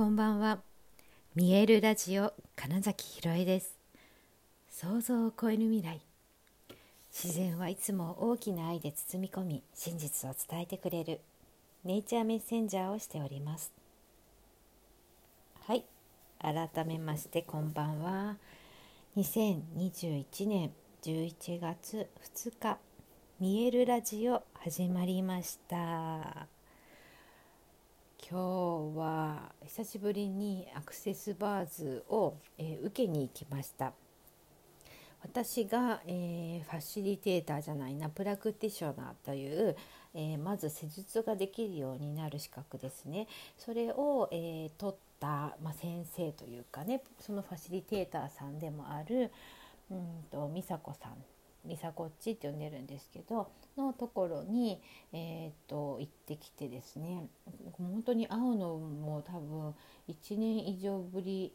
こんばんは。見えるラジオ金崎ひろえです。想像を超える未来。自然はいつも大きな愛で包み込み真実を伝えてくれるネイチャーメッセンジャーをしております。はい。改めましてこんばんは。2021年11月2日見えるラジオ始まりました。今日は久しぶりにアクセスバーズを、えー、受けに行きました。私が、えー、ファシリテーターじゃないなプラクティショナーという、えー、まず施術ができるようになる資格ですね。それを、え取った、まあ、先生というかねそのファシリテーターさんでもあるうんと美佐子さんミサコっちって呼んでるんですけどのところに、えー、っと行ってきてですね。本当に会うのも多分1年以上ぶり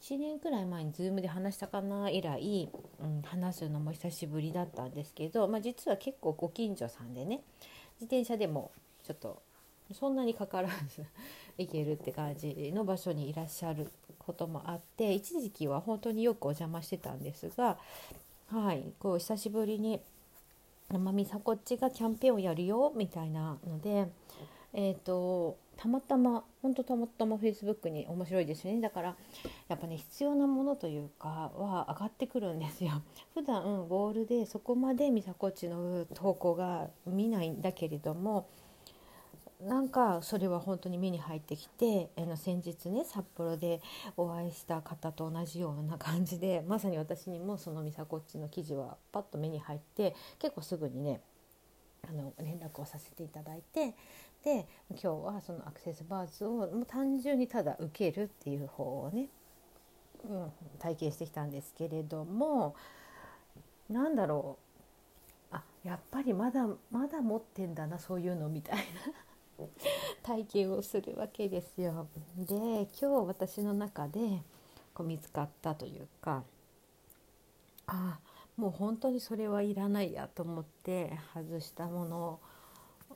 1年くらい前に Zoom で話したかな以来、うん、話すのも久しぶりだったんですけど、まあ、実は結構ご近所さんでね自転車でもちょっとそんなにかからず 行けるって感じの場所にいらっしゃることもあって一時期は本当によくお邪魔してたんですがはい。こう久しぶりに「まみさこっちがキャンペーンをやるよ」みたいなのでえ、ー、とたまたまほんとたまたまフェイスブックに面白いですね。だからやっぱね必要なものというかは上がってくるんですよ。普段ウォールでそこまでみさこっちの投稿が見ないんだけれどもなんかそれは本当に目に入ってきてあの先日ね札幌でお会いした方と同じような感じでまさに私にもその美佐子っちの記事はパッと目に入って結構すぐにねあの連絡をさせていただいてで今日はそのアクセスバーズをもう単純にただ受けるっていう方をね、うん、体験してきたんですけれども何だろう。あやっぱりまだまだ持ってんだなそういうのみたいな。体験をするわけですよ。で今日私の中でこう見つかったというかあもう本当にそれはいらないやと思って外したもの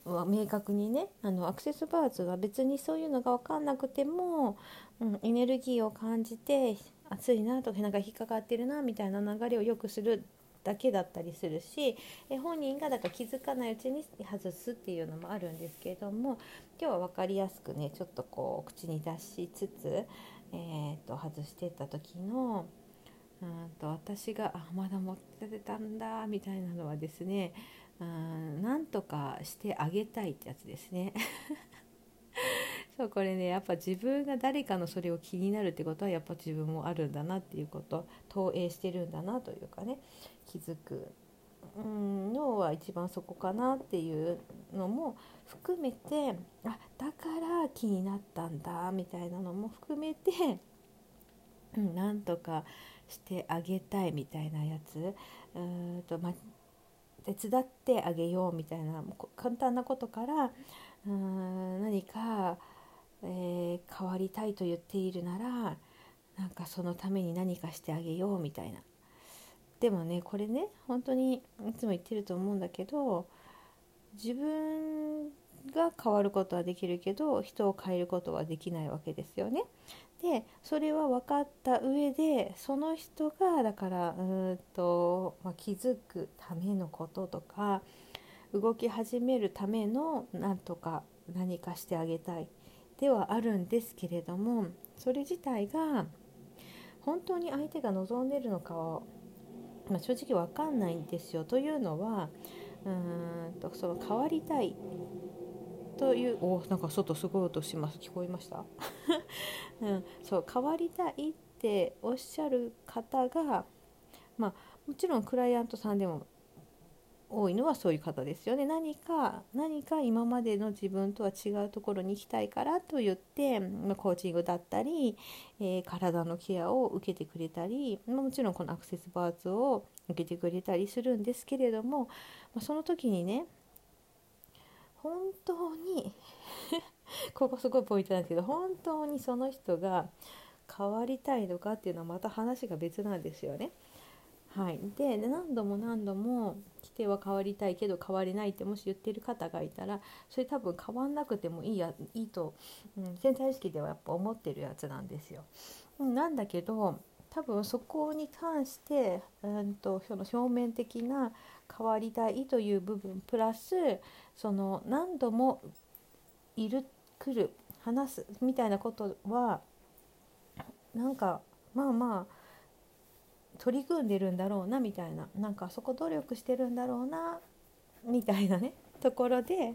は明確にねあのアクセスバーズは別にそういうのが分かんなくても、うん、エネルギーを感じて暑いなとかなんか引っかかってるなみたいな流れを良くするだけだったりするしえ本人がだから気づかないうちに外すっていうのもあるんですけれども今日は分かりやすくねちょっとこう口に出しつつ、えー、と外してった時のうんと私があまだ持っててたんだみたいなのはですねうんなんとかしてあげたいってやつですね。そうこれねやっぱ自分が誰かのそれを気になるってことはやっぱ自分もあるんだなっていうこと投影してるんだなというかね気づく。うんのは一番そこかなっていうのも含めてあだから気になったんだみたいなのも含めて、うん、なんとかしてあげたいみたいなやつ。うんと、ま、手伝ってあげようみたいな簡単なことからうん何か、えー、変わりたいと言っているならなんかそのために何かしてあげようみたいなでもねこれね本当にいつも言ってると思うんだけど自分が変わることはできるけど人を変えることはできないわけですよね。でそれは分かった上でその人がだからうんと、まあ、気づくためのこととか動き始めるためのなんとか何かしてあげたいではあるんですけれどもそれ自体が本当に相手が望んでるのかをまあ、正直わかんないんですよ。というのはうーんとその変わりたい。というおなんか外すごい音します。聞こえました、うん、そう変わりたいっておっしゃる方がまあもちろんクライアントさんでも多いのはそういう方ですよね何か何か今までの自分とは違うところに行きたいからと言って、まコーチングだったり、えー、体のケアを受けてくれたり、まもちろんこのアクセスバーツを受けてくれたりするんですけれども、まその時にね本当に ここすごいポイントなんですけど本当にその人が変わりたいのかっていうのはまた話が別なんですよね。はい、で何度も何度も規定は変わりたいけど変われないってもし言ってる方がいたらそれ多分変わんなくてもいいやいいと、うん、潜在意識ではやっぱ思ってるやつなんですよ。うんなんだけど多分そこに関して、うんと、その表面的な変わりたいという部分プラスその何度もいる来る話すみたいなことはなんかまあまあ取り組んでるんだろうなみたいななんかそこ努力してるんだろうなみたいなねところで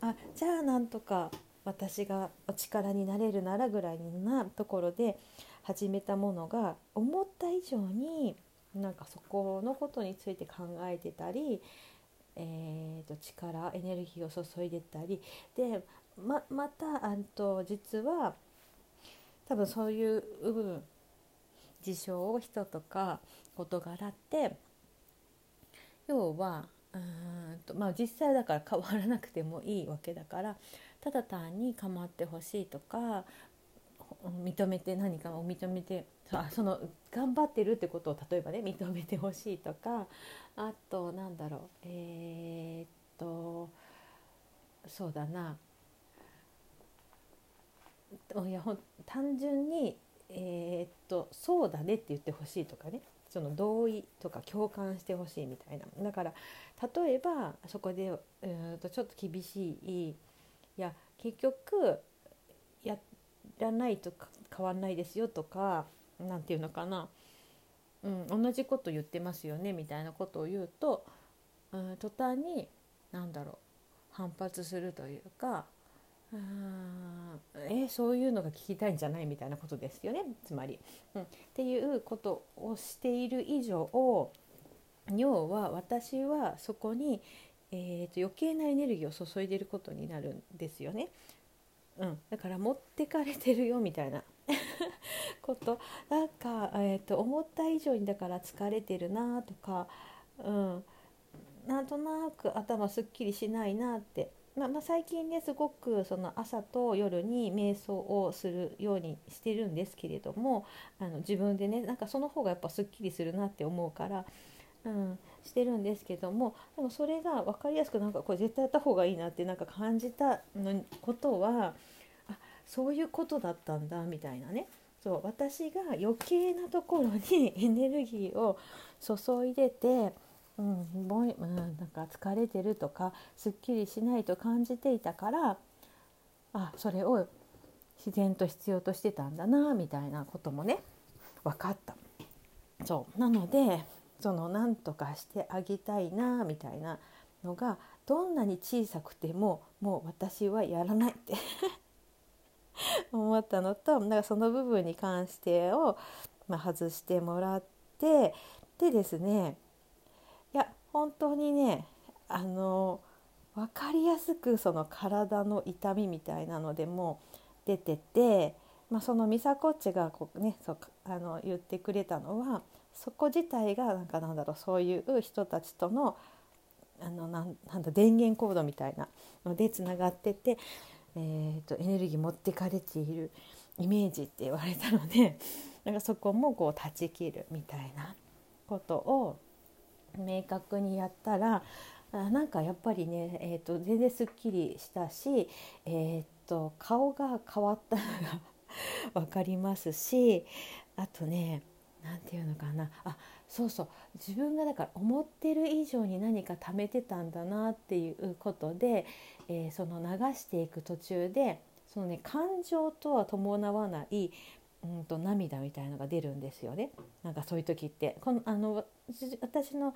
あじゃあなんとか私がお力になれるならぐらいなところで始めたものが思った以上になんかそこのことについて考えてたり、えー、と力エネルギーを注いでたりでままたあと実は多分そういう部分事象を人とか事柄って要はうんと、まあ、実際だから変わらなくてもいいわけだからただ単に構ってほしいとか認めて何かを認めてあその頑張ってるってことを例えばね認めてほしいとかあとなんだろうえー、っとそうだな。いや単純にえー、っとそうだねって言ってほしいとかね。その同意とか共感してほしいみたいな。だから例えばそこで、えー、とちょっと厳しいいや結局やらないと変わんないですよとか何て言うのかな、うん、同じこと言ってますよねみたいなことを言うと、うん、途端に何だろう反発するというかあえそういうのが聞きたいんじゃないみたいなことですよね。つまり、うん。っていうことをしている以上要は私はそこに、えーと、余計なエネルギーを注いでいることになるんですよね。うん、だから持ってかれてるよみたいな こと。なんか、えーと、と思った以上にだから疲れてるなとか、うん、なんとなく頭すっきりしないなってまあ、まあ、最近ねすごくその朝と夜に瞑想をするようにしてるんですけれどもあの自分でねなんかその方がやっぱすっきりするなって思うから、うん、してるんですけどもでもそれが分かりやすくなんかこれ絶対やった方がいいなってなんか感じたのことはあそういうことだったんだみたいなね。そう私が余計なところに エネルギーを注いでてうんぼんうん、なんか疲れてるとかすっきりしないと感じていたからあそれを自然と必要としてたんだなみたいなこともね分かった。そうなのでその何とかしてあげたいなみたいなのがどんなに小さくてももう私はやらないって 思ったのとだかその部分に関してを、まあ、外してもらってでですね本当にねあの分かりやすくその体の痛みみたいなのでも出てて、まあ、そのミサコッチがこう、ね、そうあの言ってくれたのはそこ自体がなんかなんだろうそういう人たちとのあのなんなんだ電源コードみたいなのでつながってて、えーと、エネルギー持ってかれているイメージって言われたのでなんかそこもこう断ち切るみたいなことを明確にやったらなんかやっぱりね、えーと、全然すっきりしたし、えーと、顔が変わったのが 分かりますしあとね何て言うのかなあそうそう自分がだから思ってる以上に何か貯めてたんだなっていうことで、えー、その流していく途中でそのね感情とは伴わないうんと涙みたいのが出るんですよねなんかそういう時ってこのあの私の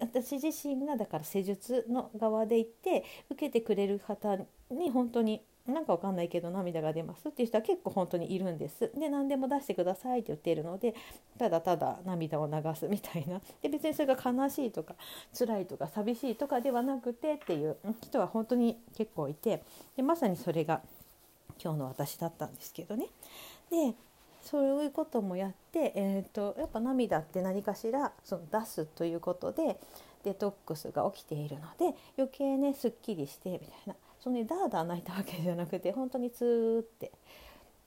私自身がだから施術の側で行って受けてくれる方に本当になんかわかんないけど涙が出ますっていう人は結構本当にいるんです。で何でも出してくださいって言っているのでただただ涙を流すみたいなで別にそれが悲しいとか辛いとか寂しいとかではなくてっていう人は本当に結構いてでまさにそれが今日の私だったんですけどね。でそういうこともやって、えーと、やっぱ涙って何かしらその出すということでデトックスが起きているので余計ねすっきりしてみたいな。そのねダーダー泣いたわけじゃなくて本当にツーって、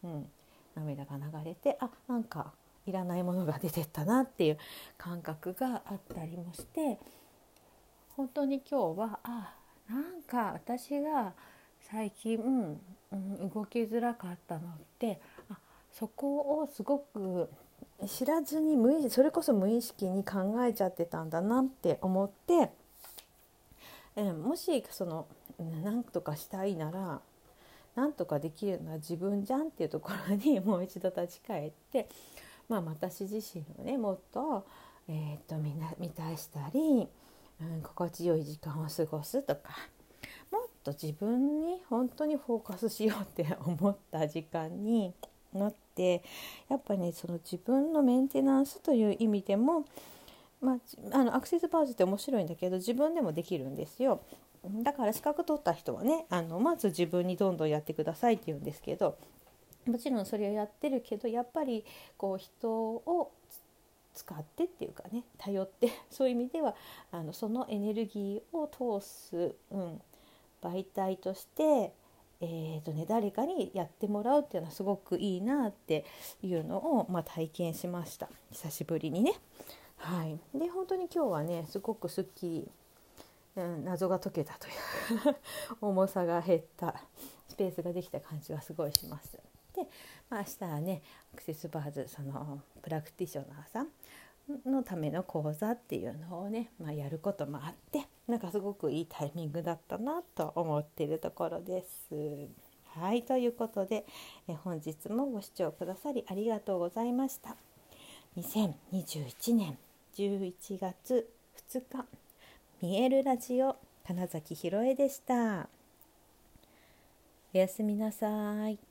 うん、涙が流れてあなんかいらないものが出てったなっていう感覚があったりもして本当に今日はあなんか私が最近、うん、動きづらかったのってあそこをすごく知らずに無意それこそ無意識に考えちゃってたんだなって思って、えもしその何とかしたいなら何とかできるのは自分じゃんっていうところに もう一度立ち返って、まあ、私自身をねもっと,、えー、と見な満たしたり、うん、心地よい時間を過ごすとかもっと自分に本当にフォーカスしようって思った時間になってやっぱねその自分のメンテナンスという意味でも、まあ、あのアクセスバーズって面白いんだけど自分でもできるんですよ。だから資格取った人はねあのまず自分にどんどんやってくださいって言うんですけどもちろんそれをやってるけどやっぱりこう人を使ってっていうかね頼って そういう意味ではあのそのエネルギーを通す、うん、媒体として、えーとね、誰かにやってもらうっていうのはすごくいいなっていうのを、まあ、体験しました久しぶりにね。はい、で本当に今日はねすごくすっきりうん、謎が解けたという 重さが減ったスペースができた感じがすごいします。で、まあ、明日はねアクセスバーズそのプラクティショナーさんのための講座っていうのをね、まあ、やることもあってなんかすごくいいタイミングだったなと思っているところです。はいということでえ本日もご視聴くださりありがとうございました。2021年11月2日見えるラジオ金崎ひろえでした。おやすみなさい。